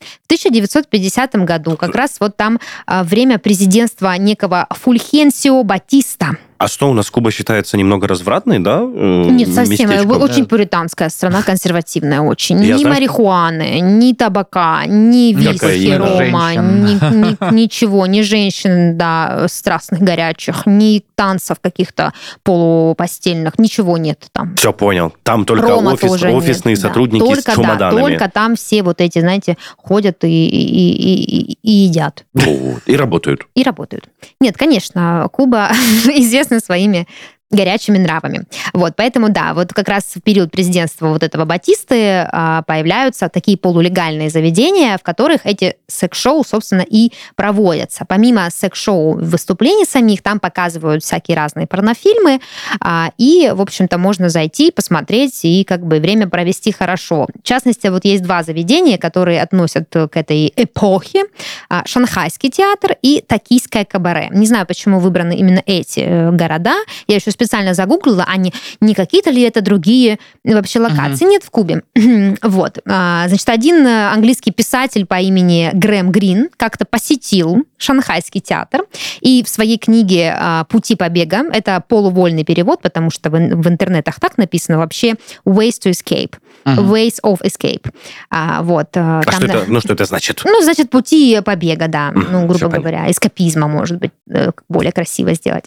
В 1950 году как раз вот там а, время президентства некого Фульхенсио Батиста. А что, у нас Куба считается немного развратной, да? э, Нет, совсем. местечком? Очень пуританская страна, консервативная очень. Я ни знаю, марихуаны, ни табака, ни виски, рома, Женщин. ни- ни- ничего, ни женщин, да, страстных, горячих, ни танцев каких-то полупостельных, ничего нет там. Все понял. Там только Рома офис- тоже нет, офисные да. сотрудники только, с чемоданами. Да, только там все вот эти, знаете, ходят и, и- и- и- и едят. Вот. И работают. и работают. Нет, конечно, Куба известна своими горячими нравами. Вот, поэтому, да, вот как раз в период президентства вот этого Батисты а, появляются такие полулегальные заведения, в которых эти секс-шоу, собственно, и проводятся. Помимо секс-шоу выступлений самих, там показывают всякие разные порнофильмы, а, и, в общем-то, можно зайти, посмотреть и как бы время провести хорошо. В частности, вот есть два заведения, которые относят к этой эпохе. А, Шанхайский театр и Токийское кабаре. Не знаю, почему выбраны именно эти э, города. Я еще специально загуглила, а не, не какие-то ли это другие вообще локации. Нет, в Кубе. вот. А, Значит, один э, английский писатель по имени Грэм Грин как-то посетил Шанхайский театр и в своей книге а, «Пути побега», это полувольный перевод, потому что в, в интернетах так написано вообще «Ways to escape», Мгм. «Ways of escape». А, вот. А там, что да. это, ну, что это значит? Ну, значит, пути побега, да. Ну, грубо понятно. говоря, эскапизма, может быть, э, более красиво сделать.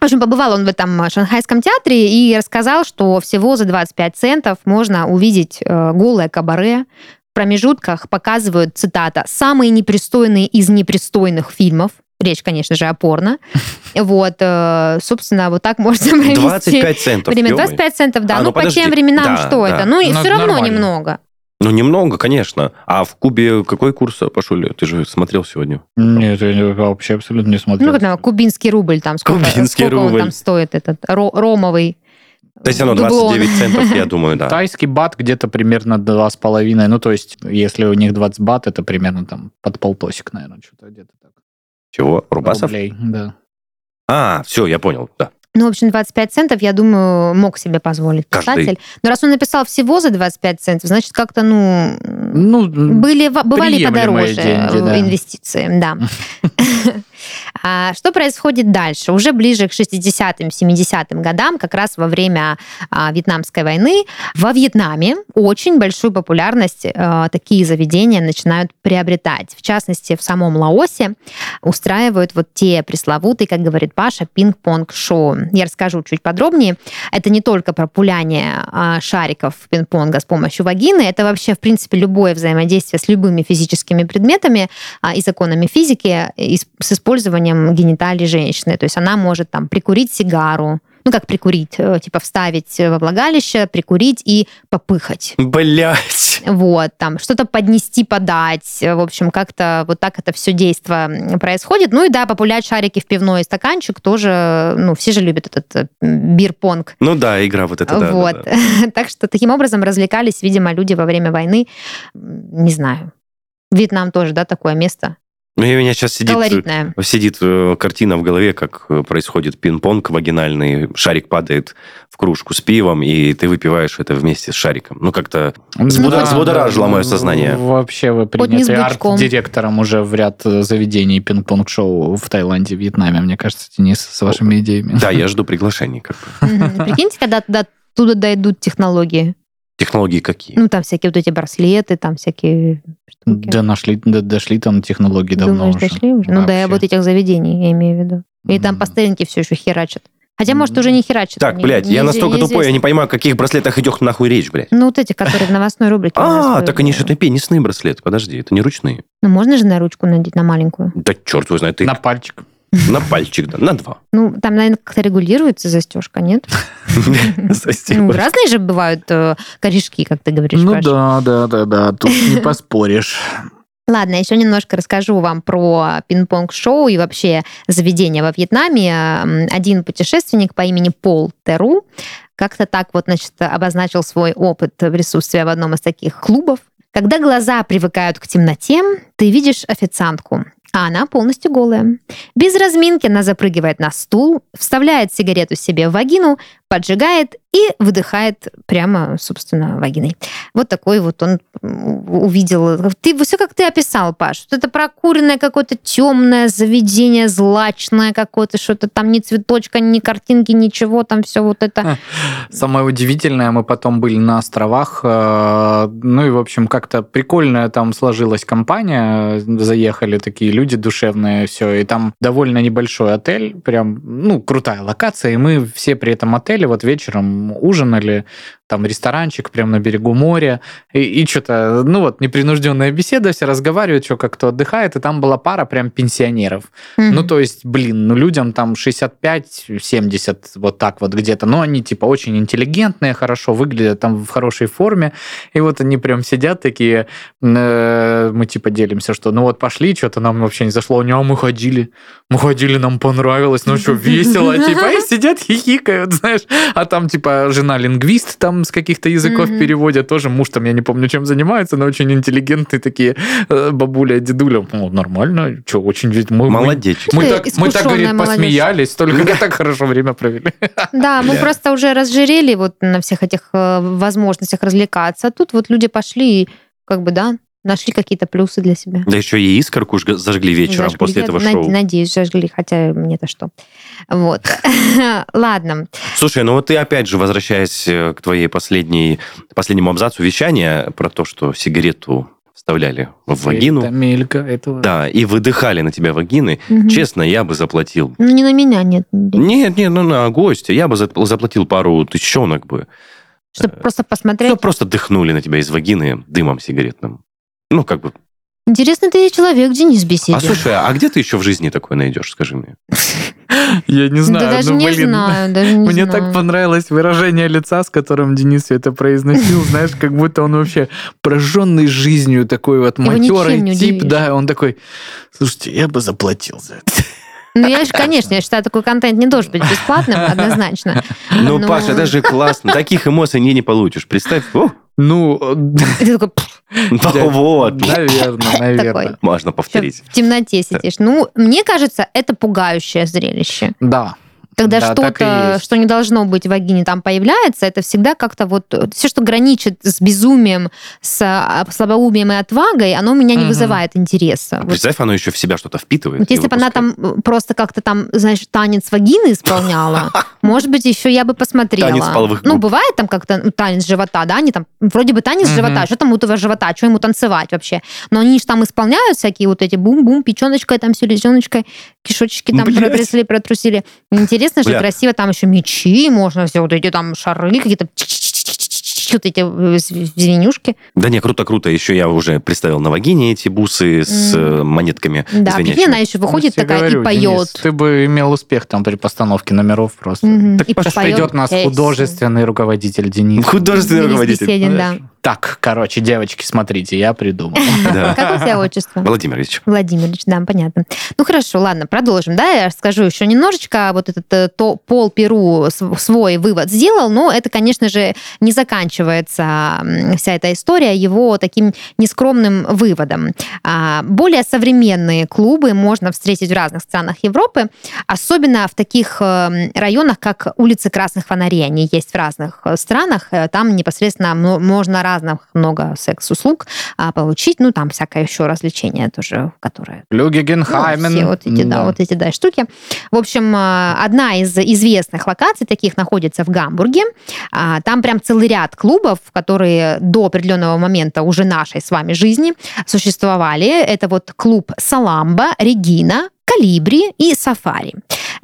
В общем, побывал он в этом э, шанхайском театре и рассказал, что всего за 25 центов можно увидеть э, голое кабаре. В промежутках показывают, цитата, «самые непристойные из непристойных фильмов». Речь, конечно же, о порно. Вот, э, собственно, вот так можно провести 25 центов. время. ё-моё. 25 центов, да. А, ну, ну, по тем временам Да, что да. это? Ну, и Ну, все равно нормально. немного. Ну, немного, конечно. А в Кубе какой курс пошел? Ты же смотрел сегодня. Нет, я вообще абсолютно не смотрел. Ну, как там, кубинский рубль там, сколько, Кубинский сколько он рубль. там стоит, этот ро- ромовый. То есть оно дублон. 29 центов, я думаю, да. Тайский бат где-то примерно два с половиной. Ну, то есть, если у них 20 бат, это примерно там под полтосик, наверное, что-то где-то так. Чего? Рубасов? Рублей, да. А, все, я понял, да. Ну, в общем, 25 центов, я думаю, мог себе позволить Каждый. писатель. Но раз он написал всего за 25 центов, значит, как-то, ну, Ну, были, бывали подороже деньги, да. инвестиции, да. А Что происходит дальше? Уже ближе к 60-м, 70-м годам, как раз во время а, Вьетнамской войны, во Вьетнаме очень большую популярность э, такие заведения начинают приобретать. В частности, в самом Лаосе устраивают вот те пресловутые, как говорит Паша, пинг-понг-шоу. Я расскажу чуть подробнее. Это не только про пуляние а, шариков пинг-понга с помощью вагины, это вообще, в принципе, любое взаимодействие с любыми физическими предметами а, и законами физики и с с использованием гениталий женщины. То есть она может там прикурить сигару, ну как прикурить, э, типа вставить во влагалище, прикурить и попыхать. Блять. Вот, там что-то поднести, подать. В общем, как-то вот так это все действо происходит. Ну и да, популять шарики в пивной стаканчик тоже, ну, все же любят этот э, бир-понг. Ну да, игра вот эта, да, да, вот. да. так что таким образом развлекались, видимо, люди во время войны. Не знаю. Вьетнам тоже, да, такое место Ну, у меня сейчас сидит, колоритное. сидит э, картина в голове, как э, происходит пинг-понг вагинальный, шарик падает в кружку с пивом, и ты выпиваешь это вместе с шариком. Ну, как-то Взбудор- взбудоражило мое сознание. Вообще вы приняты арт-директором уже в ряд э, заведений пинг-понг-шоу в Таиланде, Вьетнаме. Мне кажется, Денис, с вашими идеями. Да, я жду приглашений. Как бы. Мгм. Прикиньте, когда туда дойдут технологии. Технологии какие? Ну, там всякие вот эти браслеты, там всякие штуки. Да, нашли, да, дошли там технологии давно Думаешь, уже. дошли уже? Ну, да, Вообще. вот этих заведений, я имею в виду. И там М. по старинке все еще херачат. Хотя, может, уже не херачат. Так, блядь, я настолько тупой, я не понимаю, о каких браслетах идет нахуй речь, блядь. Ну, вот эти, которые в новостной рубрике. А, так они же это пенисные браслеты. Подожди, это не ручные. Ну, можно же на ручку надеть, на маленькую? Да черт его знает, ты На пальчик. На пальчик, да, на два. Ну, там, наверное, как-то регулируется застежка, нет? Ну, разные же бывают э, корешки, как ты говоришь, Ну да, да, да, да, тут не поспоришь. Ладно, еще немножко расскажу вам про пинг-понг-шоу и вообще заведения во Вьетнаме. Один путешественник по имени Пол Теру как-то так вот, значит, обозначил свой опыт присутствия в одном из таких клубов. Когда глаза привыкают к темноте, ты видишь официантку, а она полностью голая. Без разминки она запрыгивает на стул, вставляет сигарету себе в вагину, поджигает и выдыхает прямо, собственно, вагиной. Вот такой вот он увидел. Ты все как ты описал, Паш. Вот это прокуренное какое-то темное заведение, злачное какое-то, что-то там ни цветочка, ни картинки, ничего, там все вот это. Самое удивительное, мы потом были на островах, э, ну и, в общем, как-то прикольная там сложилась компания, заехали такие люди душевные, все, и там довольно небольшой отель, прям, ну, крутая локация, и мы все при этом отеле вот вечером ужинали, там ресторанчик прямо на берегу моря, и, и что-то, ну вот, непринужденная беседа, все разговаривают, что как кто отдыхает, и там была пара прям пенсионеров. Mm-hmm. Ну, то есть, блин, ну людям там 65-70, вот так вот где-то, но они типа очень интеллигентные, хорошо выглядят, там в хорошей форме, и вот они прям сидят такие, э, мы типа делимся, что ну вот пошли, что-то нам вообще не зашло, а мы ходили, мы ходили, нам понравилось, ну что, весело, типа, и сидят, хихикают, знаешь, а там типа жена лингвист, там с каких-то языков mm-hmm. переводят. Тоже муж там, я не помню, чем занимается, но очень интеллигентные такие э, бабуля, дедуля. Ну, нормально, что, очень... Мы, Молодечек. Мы, мы, так, мы так, говорит, молодежь. посмеялись, только мы так хорошо время провели. Да, мы просто уже разжирели вот на всех этих э, возможностях развлекаться. А тут вот люди пошли и как бы, да, нашли какие-то плюсы для себя. Да еще и искорку зажгли вечером зажгли, после этого шоу. Надеюсь, зажгли, хотя мне-то что. Вот. Ладно. Слушай, ну вот ты опять же, возвращаясь э, к твоей последней, последнему абзацу вещания про то, что сигарету вставляли в вагину. Это мелька, это... Да, и выдыхали на тебя вагины. Угу. Честно, я бы заплатил. Ну, не на меня, нет. Нет, нет, ну на гостя. Я бы заплатил пару тысячонок бы. Чтобы просто посмотреть? Чтобы просто дыхнули на тебя из вагины дымом сигаретным. Ну, как бы... Интересный ты человек, Денис Беседин. А слушай, а где ты еще в жизни такое найдешь, скажи мне? Я не знаю. Да даже ну, не блин, знаю, даже не Мне знаю. так понравилось выражение лица, с которым Денис это произносил, знаешь, как будто он вообще прожженный жизнью такой вот матерый тип, да, он такой, слушайте, я бы заплатил за это. Ну, я же, конечно, я считаю, такой контент не должен быть бесплатным, однозначно. Ну, Но... Паша, это же классно. Таких эмоций не, не получишь. Представь, о, ну, ты такой... Вот. Наверное, наверное. Можно повторить. В темноте сидишь. Ну, мне кажется, это пугающее зрелище. Да. Когда да, что-то, что не должно быть в вагине, там появляется, это всегда как-то вот все, что граничит с безумием, с а, слабоумием и отвагой, оно у меня не угу. вызывает интереса. А представь, оно еще в себя что-то впитывает. Вот если бы она там э, просто как-то там, знаешь, танец вагины исполняла, может быть, еще я бы посмотрела. Танец половых Ну, бывает там как-то ну, танец живота, да, они там, вроде бы танец живота, что там у этого живота, что ему танцевать вообще? Но они же там исполняют всякие вот эти бум-бум, печеночкой, там селезеночкой, кишочки там протрясли, протрусили. Интересно Интересно же, красиво, там еще мечи, можно все вот эти там шары какие-то вот эти э, звенюшки. Да не, круто-круто. Еще я уже представил на вагине эти бусы с mm. монетками. Да, прикинь, она еще выходит такая говорю, и поет. Денис, ты бы имел успех там при постановке номеров просто. Mm-hmm. Так и придет нас художественный руководитель Денис. Художественный Денис руководитель. Беседин, да. Так, короче, девочки, смотрите, я придумал. Как у тебя отчество? Владимирович. Владимирович, да, понятно. Ну хорошо, ладно, продолжим. Да, я скажу еще немножечко. Вот этот э, то, Пол Перу свой вывод сделал, но это, конечно же, не заканчивается вся эта история его таким нескромным выводом. А, более современные клубы можно встретить в разных странах Европы, особенно в таких э, районах, как улицы Красных Фонарей. Они есть в разных э, странах. Там непосредственно можно разных много секс-услуг а, получить, ну, там всякое еще развлечение тоже, которое... Люгегенхаймен. Ну, все вот эти, да. да, вот эти, да, штуки. В общем, а, одна из известных локаций таких находится в Гамбурге. А, там прям целый ряд клубов, которые до определенного момента уже нашей с вами жизни существовали. Это вот клуб Саламба, Регина, Калибри и Сафари.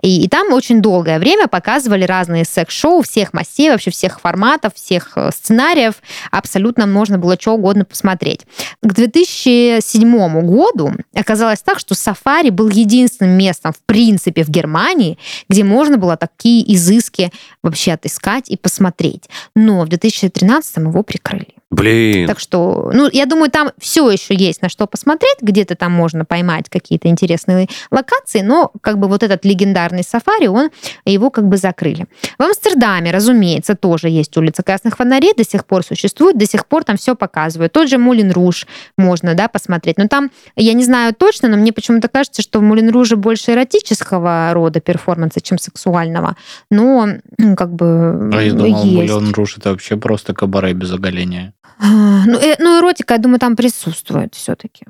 И, и там очень долгое время показывали разные секс-шоу всех массей, вообще всех форматов, всех э, сценариев. Абсолютно можно было что угодно посмотреть. К 2007 году оказалось так, что Сафари был единственным местом, в принципе, в Германии, где можно было такие изыски вообще отыскать и посмотреть. Но в 2013 его прикрыли. Блин. Так что, ну, я думаю, там все еще есть на что посмотреть, где-то там можно поймать какие-то интересные локации, но как бы вот этот легендарный сафари, он, его как бы закрыли. В Амстердаме, разумеется, тоже есть улица Красных Фонарей, до сих пор существует, до сих пор там все показывают. Тот же Мулин Руж можно, да, посмотреть. Но там, я не знаю точно, но мне почему-то кажется, что в Мулин Руже больше эротического рода перформанса, чем сексуального. Но, ну, как бы, А я думал, есть. Мулен Руж это вообще просто кабаре без оголения. А, Ну, э- ну, эротика, я думаю, там присутствует все-таки.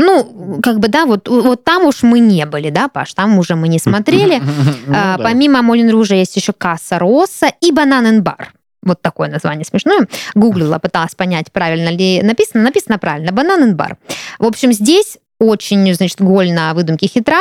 Ну, как бы, да, вот, вот там уж мы не были, да, Паш, там уже мы не смотрели. Ну А. Помимо Молин Ружа есть еще Касса Росса и Бананен Бар. Вот такое название смешное. Гуглила, пыталась понять, правильно ли написано. Написано правильно. Бананен Бар. В общем, здесь очень, значит, голь на выдумке хитра.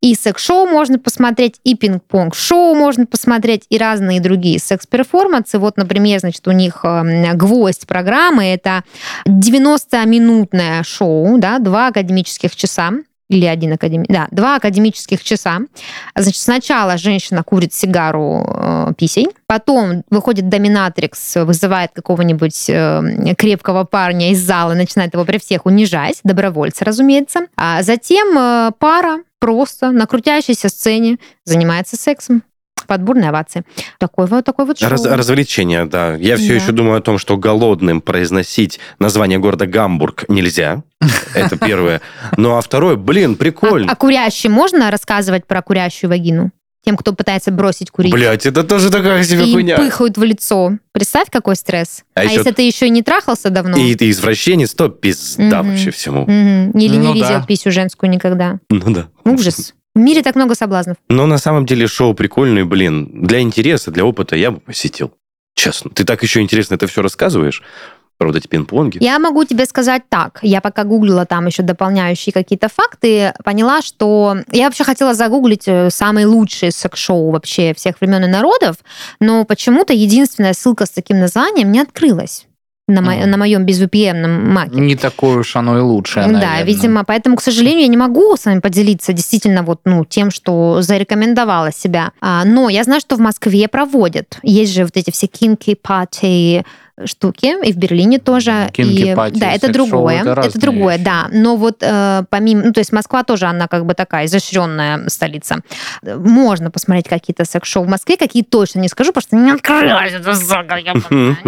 И секс-шоу можно посмотреть, и пинг-понг-шоу можно посмотреть, и разные другие секс-перформансы. Вот, например, значит, у них эм, гвоздь программы — это 90-минутное шоу, да, два академических часа или один академи... да, два академических часа. Значит, сначала женщина курит сигару э, писей, потом выходит доминатрикс, вызывает какого-нибудь э, крепкого парня из зала, начинает его при всех унижать, добровольца, разумеется. А затем э, пара просто на крутящейся сцене занимается сексом под бурные овации. Такой вот такой вот шоу. Раз- развлечение, да. Я все Да. еще думаю о том, что голодным произносить название города Гамбург нельзя. Это первое. Ну а второе, блин, прикольно. А, а курящим можно рассказывать про курящую вагину? Тем, кто пытается бросить курить. Блять, это тоже такая себе и хуйня. пыхают в лицо. Представь, какой стресс. А А, еще- если ты еще и не трахался давно? И ты извращенец, то пизда Мгм. вообще всему. Мгм. Или Ну не да. видел писю женскую никогда. Ну да. Ужас. В мире так много соблазнов. Но на самом деле шоу прикольное, блин. Для интереса, для опыта я бы посетил. Честно. Ты так еще интересно это все рассказываешь? Про вот эти пинг-понги. Я могу тебе сказать так. Я пока гуглила там еще дополняющие какие-то факты, поняла, что я вообще хотела загуглить э, самые лучшие секс-шоу вообще всех времен и народов, но почему-то единственная ссылка с таким названием не открылась на, мо- Мгм. на моем без VPN маке. Не такое уж оно и лучшее, Да, наверное. видимо, поэтому, к сожалению, я не могу с вами поделиться действительно вот, ну, тем, что зарекомендовала себя. А, но я знаю, что в Москве проводят. Есть же вот эти все кинки, пати штуки, и в Берлине тоже. Кинки, и, пати, да, это другое. это Это, другое, вещи. да. Но вот э, помимо, ну, то есть Москва тоже, она как бы такая изощренная столица. Можно посмотреть какие-то секс-шоу в Москве, какие точно не скажу, потому что не открылась эта ебаная, не открылась.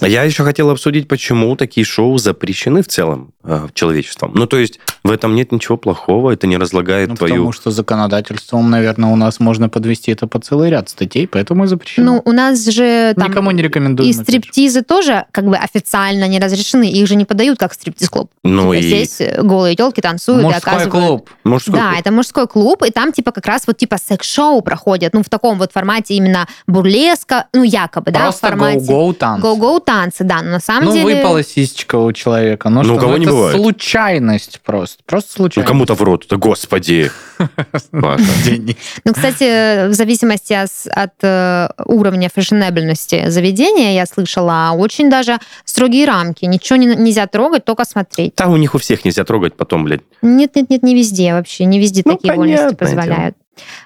А Я еще хотел обсудить, почему такие шоу запрещены в целом э, человечеством. Ну, то есть в этом нет ничего плохого, это не разлагает Ну, твою... потому что законодательством, наверное, у нас можно подвести это по целый ряд статей, поэтому и запрещено. Ну, у нас же там... Никому не рекомендуем. И стриптизы тоже как бы официально не разрешены. Их же не подают как стриптиз-клуб. Ну Типа и Здесь э, голые телки танцуют и Мужской оказывают... клуб. мужской Да, клуб. это мужской клуб, и там типа как раз вот типа секс-шоу проходят, ну в таком вот формате именно бурлеска, ну якобы, да, в Просто формате go-go танцы. Go-go танцы, да, но на самом Ну, деле... выпала сисечка у человека. Ну, Ну, что, у кого не это бывает. случайность просто. Просто Ну, случайность. кому-то в рот. Да господи. Денег. Ну, кстати, в зависимости от, э, уровня фешенебельности заведения, я слышала, очень даже строгие рамки. Ничего не, нельзя трогать, только смотреть. Там у них у всех нельзя трогать потом, блядь. Нет, нет, нет, не везде вообще. Не везде Ну, такие вольности позволяют.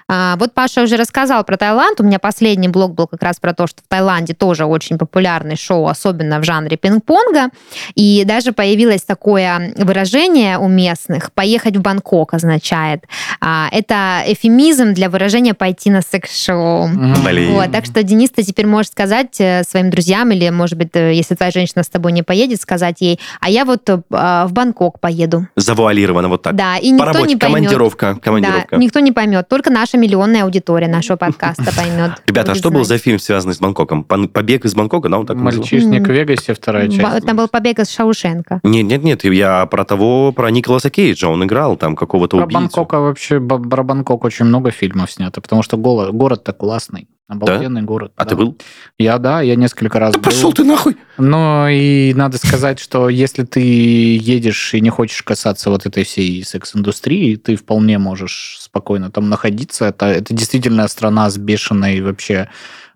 А, вот Паша уже рассказал про Таиланд. У меня последний блог был как раз про то, что в Таиланде тоже очень популярный шоу, особенно в жанре пинг-понга. И даже появилось такое выражение у местных «поехать в Бангкок» означает. А, это эфемизм для выражения «пойти на секс-шоу». Блин. Вот, так что, Денис, ты теперь можешь сказать э, своим друзьям, или, может быть, э, если твоя женщина с тобой не поедет, сказать ей, а я вот э, в Бангкок поеду. Завуалировано вот так. Да, и По никто работе, не поймет. командировка, командировка. Да, никто не поймет, только наша миллионная аудитория нашего подкаста поймет. Ребята, а что был за фильм, связанный с Бангкоком? Побег из Бангкока, да, он так назывался? Мальчишник в. Вегасе, вторая часть. Там был побег из Шаушенка. Нет, нет, нет, я про того, про Николаса Кейджа, он играл там какого-то Про убийцу. Бангкока вообще, б- про Бангкок очень много фильмов снято, потому что город-то классный. Обалденный город. А да. ты был? Я, да, я несколько раз Да был. пошел ты нахуй! Но и надо сказать, что если ты едешь и не хочешь касаться вот этой всей секс-индустрии, ты вполне можешь спокойно там находиться. Это, это действительно страна с бешеной вообще,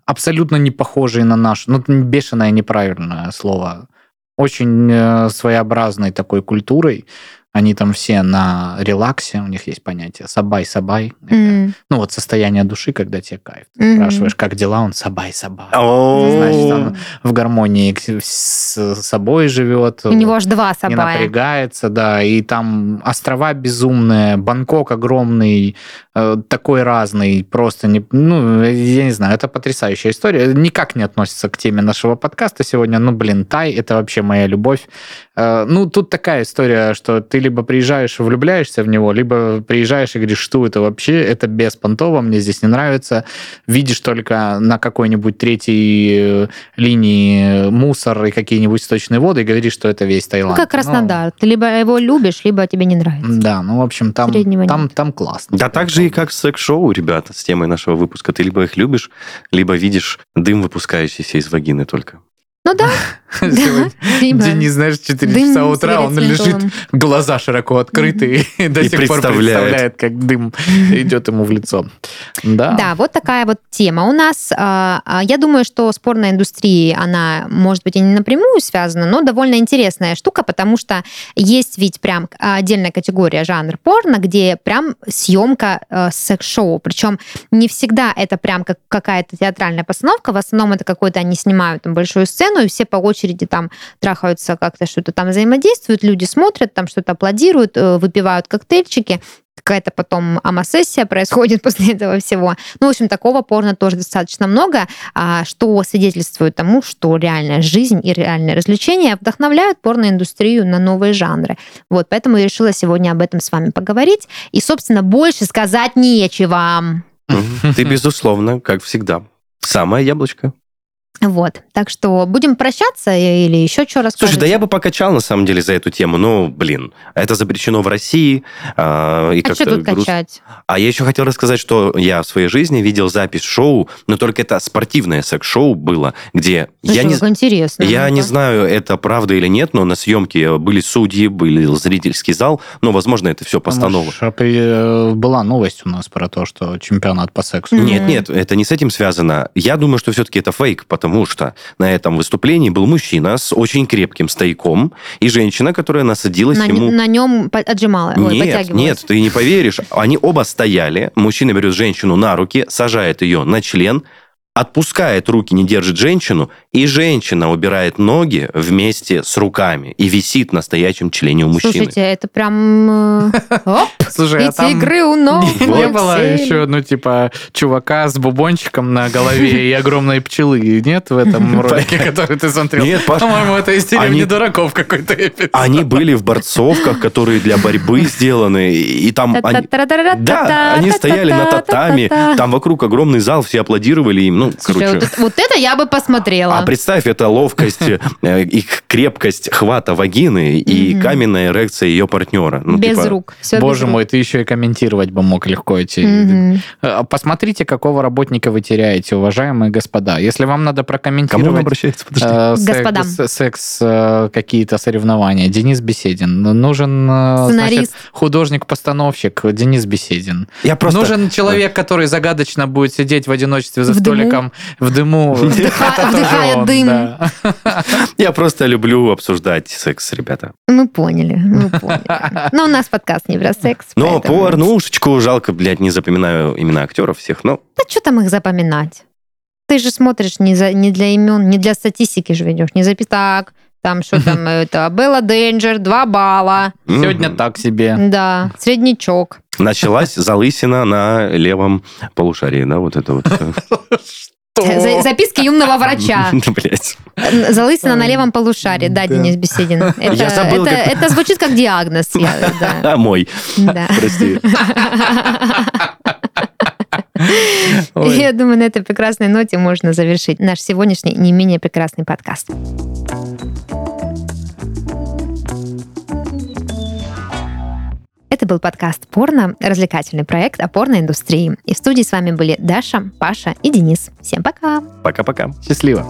абсолютно не похожей на нашу. Ну, бешеное неправильное слово. Очень э, своеобразной такой культурой. Они там все на релаксе, у них есть понятие สบาย สบาย. М, Ну вот состояние души, когда тебе кайф. Ты Мгм. спрашиваешь, как дела, он สบาย สบาย. О, Значит, он в гармонии с собой живет. У него аж два сабая, не напрягается, да, и там острова безумные, Бангкок огромный, такой разный, просто не, ну, я не знаю, это потрясающая история, никак не относится к теме нашего подкаста сегодня, ну, блин, Тай, это вообще моя любовь. Э, Ну, тут такая история, что ты либо приезжаешь и влюбляешься в него, либо приезжаешь и говоришь, что это вообще, это беспонтово, мне здесь не нравится, видишь только на какой-нибудь третьей э, линии мусор и какие-нибудь сточные воды и говоришь, что это весь Ну, Таиланд. как Краснодар. Ты либо его любишь, либо тебе не нравится. Да, ну, в общем, там, Среднего там, нет. там классно. Да так же и как секс-шоу, ребята, с темой нашего выпуска. Ты либо их любишь, либо видишь дым, выпускающийся из вагины только. Ну да. Сегодня Денис, знаешь, 4 дым часа утра, он лежит, глаза широко открыты, и до сих пор представляет. как дым идет ему в лицо. Да. Да, вот такая вот тема у нас. А, а, Я думаю, что с порноиндустрией она, может быть, и не напрямую связана, но довольно интересная штука, потому что есть ведь прям отдельная категория жанр порно, где прям съемка э, секс-шоу. Причем не всегда это прям как какая-то театральная постановка, в основном это какой-то они снимают там большую сцену, и все по очереди там трахаются как-то, что-то там взаимодействуют, люди смотрят, там что-то аплодируют, э, выпивают коктейльчики, какая-то потом амосессия происходит после этого всего. Ну, в общем, такого порно тоже достаточно много, а, что свидетельствует тому, что реальная жизнь и реальные развлечения вдохновляют порноиндустрию на новые жанры. Вот, поэтому я решила сегодня об этом с вами поговорить. И, собственно, больше сказать нечего. Ты, безусловно, как всегда, самое яблочко. Вот, так что будем прощаться или еще что расскажете? Слушай, да я бы покачал, на самом деле, за эту тему. Ну, блин, это запрещено в России. а, и А что как-то тут грустно. качать? А я еще хотел рассказать, что я в своей жизни видел запись шоу, но только это спортивное секс-шоу было, где я Слушай, не, интересно. я не Ну-ка. знаю, это правда или нет, но на съемке были судьи, были зрительский зал, но, возможно, это все постанова. Э, Была новость у нас про то, что чемпионат по сексу. Нет, нет, это не с этим связано. Я думаю, что все-таки это фейк, потому что на этом выступлении был мужчина с очень крепким стояком и женщина, которая насадилась на, ему... на нем отжимала, ой, Нет, нет, ты не поверишь. Они оба стояли. Мужчина берет женщину на руки, сажает ее на член, отпускает руки, не держит женщину, и женщина убирает ноги вместе с руками и висит на стоячем члене у мужчины. Слушайте, это прям... э, Оп, Слушай, а там игры у ног. не, было еще, ну, типа, чувака с бубончиком на голове и огромной пчелы, нет, в этом ролике, который ты смотрел? Нет, По-моему, это из деревни дураков какой-то эпизод. Они были в борцовках, которые для борьбы сделаны, и там они... Да, они стояли на татами, там вокруг огромный зал, все аплодировали им, ну, короче... вот это я бы посмотрела. А представь, это ловкость, э, и крепкость хвата вагины и каменная эрекция ее партнера. Ну, без типа, рук. Боже без рук. мой, ты еще и комментировать бы мог легко эти... Э, Посмотрите, какого работника вы теряете, уважаемые господа. Если вам надо Кому прокомментировать обращается? Подожди. э, секс- с- секс, какие-то соревнования, Денис Беседин. Нужен Сценарист. художник-постановщик Денис Беседин. Я просто... Нужен человек, который загадочно будет сидеть в одиночестве за В дыму? столиком в дыму. Он, дым. да. Я просто люблю обсуждать секс, ребята. Мы поняли, мы поняли. Но у нас подкаст не про секс. Но поэтому- порнушечку жалко, блядь, не запоминаю имена актеров всех, но... Да что там их запоминать? Ты же смотришь не, за, не для имен, не для статистики же ведешь, не запись так, там что там это, Белла Денджер, 2 балла, Сегодня так себе. да, среднячок. Началась залысина на левом полушарии, да, вот это вот. За- записки юного врача. Блять. Залысина на левом полушарии, да. Денис Беседин. Это, звучит как диагноз. А, мой, прости. Ой. Я думаю, на этой прекрасной ноте можно завершить наш сегодняшний не менее прекрасный подкаст. Был подкаст «Порно», развлекательный проект о порноиндустрии. И в студии с вами были Даша, Паша и Денис. Всем пока! Пока-пока. Счастливо.